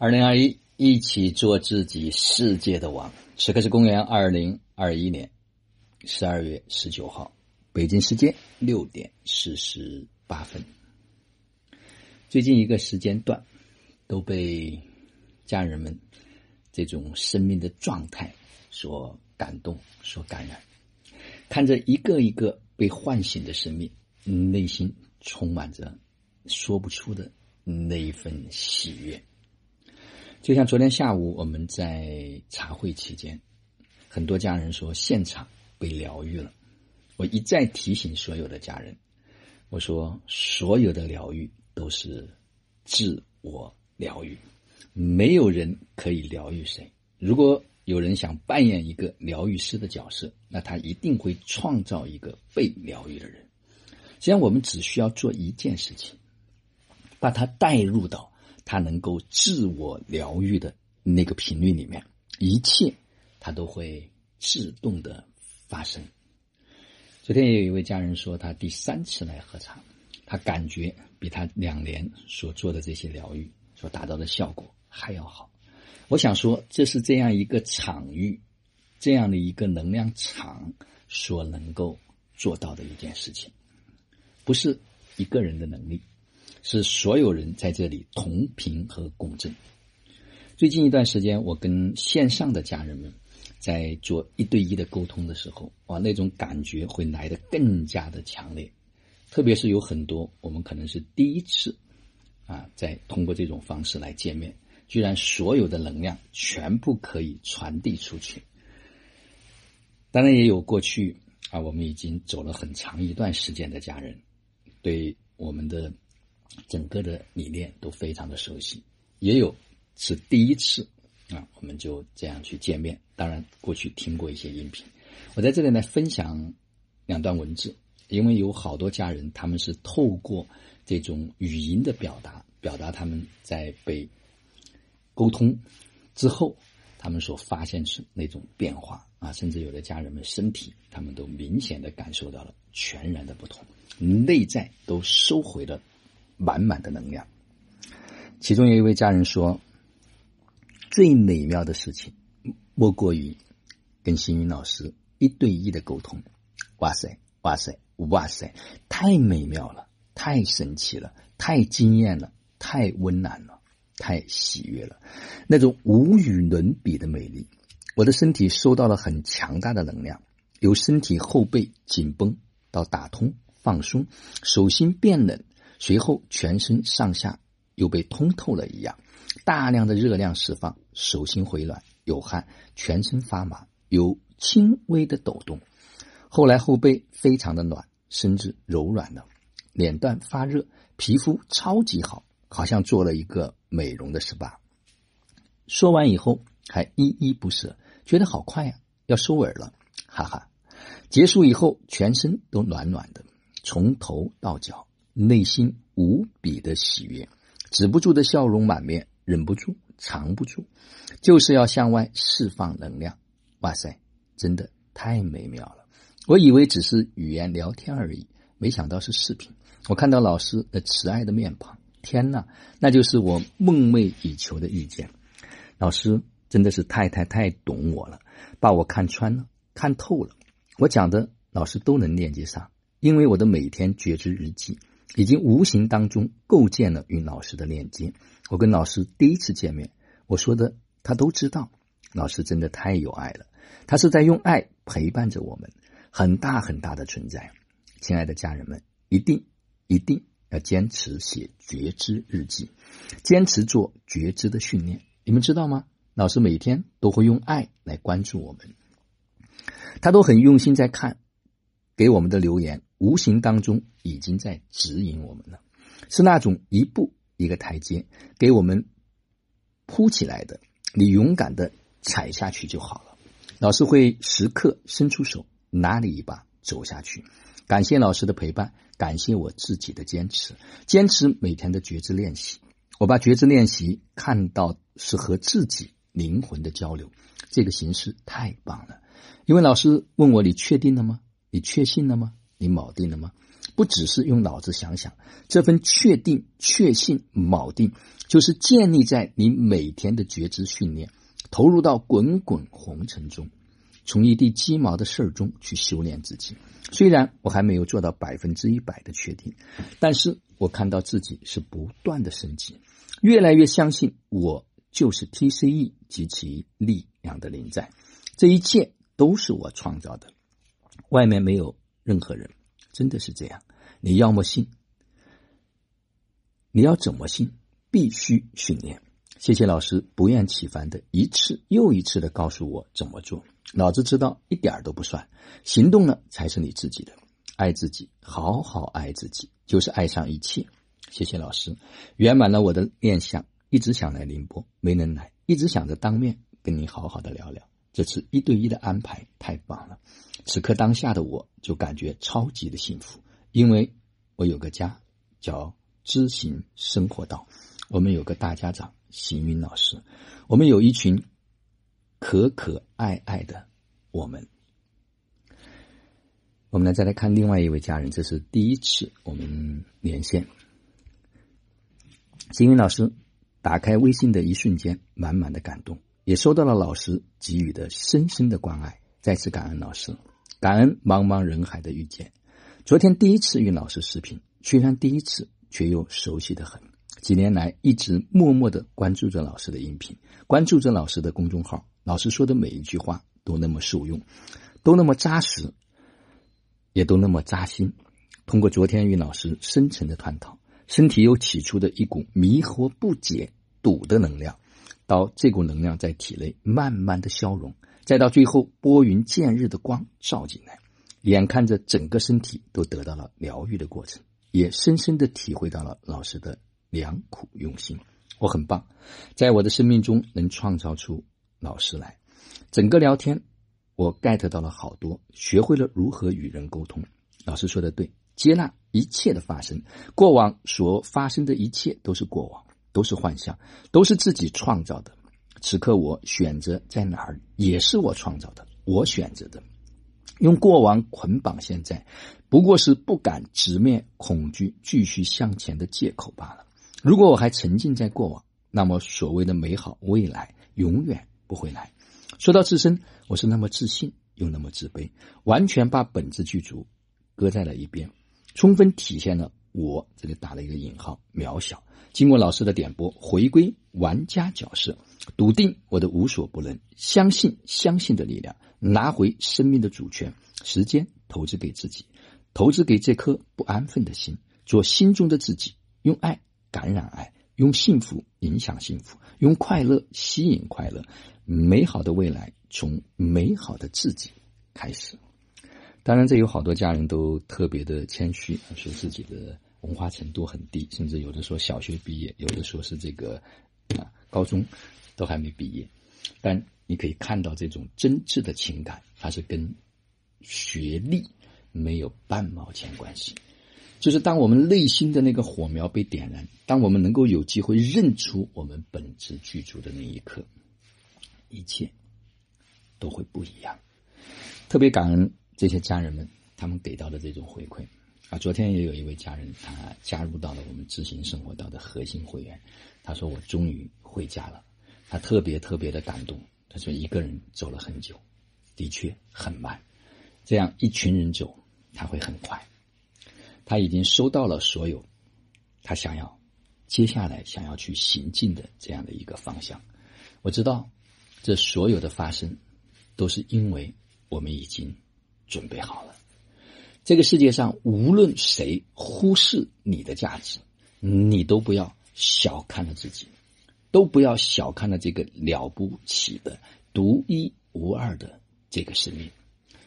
二零二一，一起做自己世界的王。此刻是公元二零二一年十二月十九号，北京时间六点四十八分。最近一个时间段，都被家人们这种生命的状态所感动、所感染。看着一个一个被唤醒的生命，内心充满着说不出的那一份喜悦。就像昨天下午我们在茶会期间，很多家人说现场被疗愈了。我一再提醒所有的家人，我说所有的疗愈都是自我疗愈，没有人可以疗愈谁。如果有人想扮演一个疗愈师的角色，那他一定会创造一个被疗愈的人。实际上，我们只需要做一件事情，把他带入到。他能够自我疗愈的那个频率里面，一切他都会自动的发生。昨天也有一位家人说，他第三次来喝茶，他感觉比他两年所做的这些疗愈所达到的效果还要好。我想说，这是这样一个场域，这样的一个能量场所能够做到的一件事情，不是一个人的能力。是所有人在这里同频和共振。最近一段时间，我跟线上的家人们在做一对一的沟通的时候，哇，那种感觉会来得更加的强烈。特别是有很多我们可能是第一次啊，在通过这种方式来见面，居然所有的能量全部可以传递出去。当然，也有过去啊，我们已经走了很长一段时间的家人，对我们的。整个的理念都非常的熟悉，也有是第一次啊，我们就这样去见面。当然，过去听过一些音频，我在这里呢分享两段文字，因为有好多家人他们是透过这种语音的表达，表达他们在被沟通之后，他们所发现出那种变化啊，甚至有的家人们身体他们都明显的感受到了全然的不同，内在都收回了。满满的能量。其中有一位家人说：“最美妙的事情，莫过于跟星云老师一对一的沟通。哇塞，哇塞，哇塞，太美妙了，太神奇了，太惊艳了，太温暖了，太喜悦了，那种无与伦比的美丽。我的身体收到了很强大的能量，由身体后背紧绷到打通、放松，手心变冷。”随后，全身上下又被通透了一样，大量的热量释放，手心回暖，有汗，全身发麻，有轻微的抖动。后来后背非常的暖，甚至柔软了，脸蛋发热，皮肤超级好，好像做了一个美容的 SPA。说完以后还依依不舍，觉得好快呀，要收尾了，哈哈。结束以后，全身都暖暖的，从头到脚。内心无比的喜悦，止不住的笑容满面，忍不住，藏不住，就是要向外释放能量。哇塞，真的太美妙了！我以为只是语言聊天而已，没想到是视频。我看到老师的慈爱的面庞，天哪，那就是我梦寐以求的遇见。老师真的是太太太懂我了，把我看穿了，看透了。我讲的，老师都能链接上，因为我的每天觉知日记。已经无形当中构建了与老师的链接。我跟老师第一次见面，我说的他都知道。老师真的太有爱了，他是在用爱陪伴着我们，很大很大的存在。亲爱的家人们，一定一定要坚持写觉知日记，坚持做觉知的训练。你们知道吗？老师每天都会用爱来关注我们，他都很用心在看给我们的留言。无形当中已经在指引我们了，是那种一步一个台阶给我们铺起来的，你勇敢的踩下去就好了。老师会时刻伸出手，拉你一把走下去。感谢老师的陪伴，感谢我自己的坚持，坚持每天的觉知练习。我把觉知练习看到是和自己灵魂的交流，这个形式太棒了。因为老师问我：“你确定了吗？你确信了吗？”你铆定了吗？不只是用脑子想想，这份确定、确信、铆定，就是建立在你每天的觉知训练，投入到滚滚红尘中，从一地鸡毛的事儿中去修炼自己。虽然我还没有做到百分之一百的确定，但是我看到自己是不断的升级，越来越相信我就是 TCE 及其力量的临在，这一切都是我创造的，外面没有任何人，真的是这样。你要么信，你要怎么信？必须训练。谢谢老师不厌其烦的一次又一次的告诉我怎么做。老子知道一点儿都不算，行动呢才是你自己的。爱自己，好好爱自己，就是爱上一切。谢谢老师，圆满了我的念想。一直想来宁波，没能来，一直想着当面跟你好好的聊聊。这次一对一的安排太棒了，此刻当下的我就感觉超级的幸福，因为我有个家叫知行生活道，我们有个大家长行云老师，我们有一群。可可爱爱的我们，我们来再来看另外一位家人，这是第一次我们连线。邢云老师打开微信的一瞬间，满满的感动，也收到了老师给予的深深的关爱，再次感恩老师，感恩茫茫人海的遇见。昨天第一次与老师视频，虽然第一次，却又熟悉的很。几年来一直默默的关注着老师的音频，关注着老师的公众号。老师说的每一句话都那么受用，都那么扎实，也都那么扎心。通过昨天与老师深层的探讨，身体又起出的一股迷惑不解、堵的能量，到这股能量在体内慢慢的消融，再到最后拨云见日的光照进来，眼看着整个身体都得到了疗愈的过程，也深深的体会到了老师的良苦用心。我很棒，在我的生命中能创造出。老师来，整个聊天我 get 到了好多，学会了如何与人沟通。老师说的对，接纳一切的发生，过往所发生的一切都是过往，都是幻象，都是自己创造的。此刻我选择在哪儿，也是我创造的，我选择的。用过往捆绑现在，不过是不敢直面恐惧、继续向前的借口罢了。如果我还沉浸在过往，那么所谓的美好未来永远。不会来。说到自身，我是那么自信又那么自卑，完全把本质具足搁在了一边，充分体现了我这里打了一个引号渺小。经过老师的点拨，回归玩家角色，笃定我的无所不能，相信相信的力量，拿回生命的主权。时间投资给自己，投资给这颗不安分的心，做心中的自己，用爱感染爱。用幸福影响幸福，用快乐吸引快乐，美好的未来从美好的自己开始。当然，这有好多家人都特别的谦虚，说自己的文化程度很低，甚至有的说小学毕业，有的说是这个啊高中都还没毕业。但你可以看到这种真挚的情感，它是跟学历没有半毛钱关系。就是当我们内心的那个火苗被点燃，当我们能够有机会认出我们本质具足的那一刻，一切都会不一样。特别感恩这些家人们，他们给到的这种回馈啊！昨天也有一位家人，他加入到了我们知行生活道的核心会员，他说：“我终于回家了。”他特别特别的感动。他说：“一个人走了很久，的确很慢。这样一群人走，他会很快。”他已经收到了所有他想要接下来想要去行进的这样的一个方向。我知道，这所有的发生都是因为我们已经准备好了。这个世界上无论谁忽视你的价值，你都不要小看了自己，都不要小看了这个了不起的独一无二的这个生命。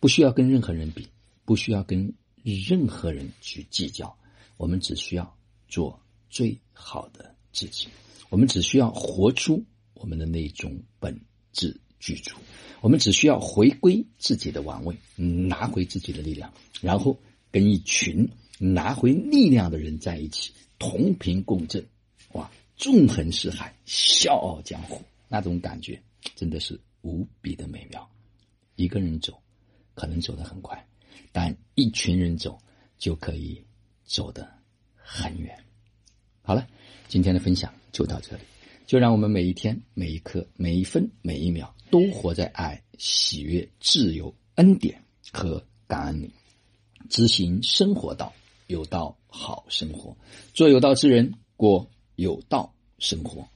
不需要跟任何人比，不需要跟。任何人去计较，我们只需要做最好的自己，我们只需要活出我们的那种本质具足，我们只需要回归自己的王位，拿回自己的力量，然后跟一群拿回力量的人在一起，同频共振，哇，纵横四海，笑傲江湖，那种感觉真的是无比的美妙。一个人走，可能走得很快。但一群人走，就可以走得很远。好了，今天的分享就到这里。就让我们每一天、每一刻、每一分、每一秒，都活在爱、喜悦、自由、恩典和感恩里，执行生活道，有道好生活，做有道之人，过有道生活。